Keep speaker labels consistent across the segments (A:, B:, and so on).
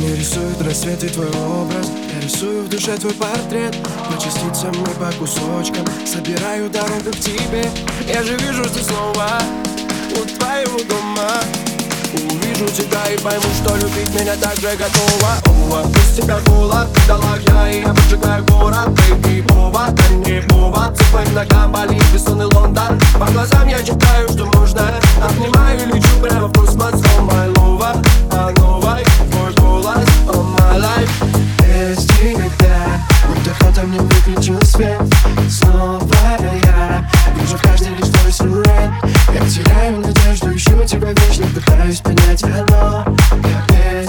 A: Не рисует рассветы твой образ Я рисую в душе твой портрет. По частицам и по кусочкам Собираю дорогу к тебе. Я же вижу, что снова у твоего дома. Увижу тебя и пойму, что любить меня так же готова Ова, без тебя холод, дала я и я поджигаю город. Baby, повод, а не повод Цепать ногам, болит бессонный Лондон. По глазам я читаю, что теряю надежду, ищу тебя вечно Пытаюсь понять оно Я без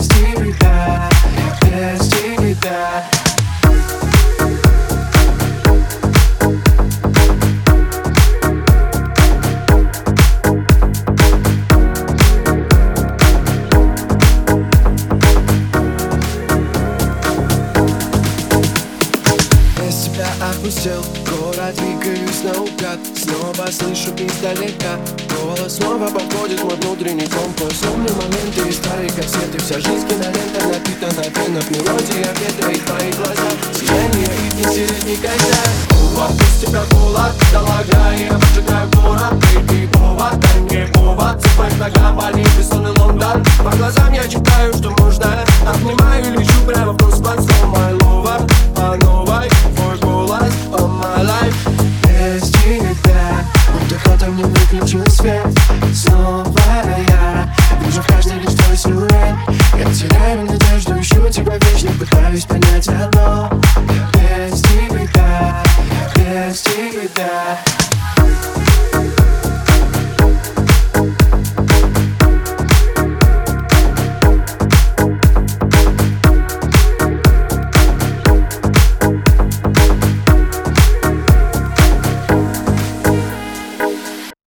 A: опустел Город, двигаюсь наугад. Снова слышу издалека. Голос снова подходит мой внутренний компас. Помню моменты из старой кассеты Вся жизнь кинолента напитана пенов Мелодия ветра и твои глаза Сияние и не никогда Тебя Будто кто-то мне выключил свет. Снова я. Вижу в каждой лишь твой силуэт. Я теряю надежду, ищу тебя вечно. Пытаюсь понять, а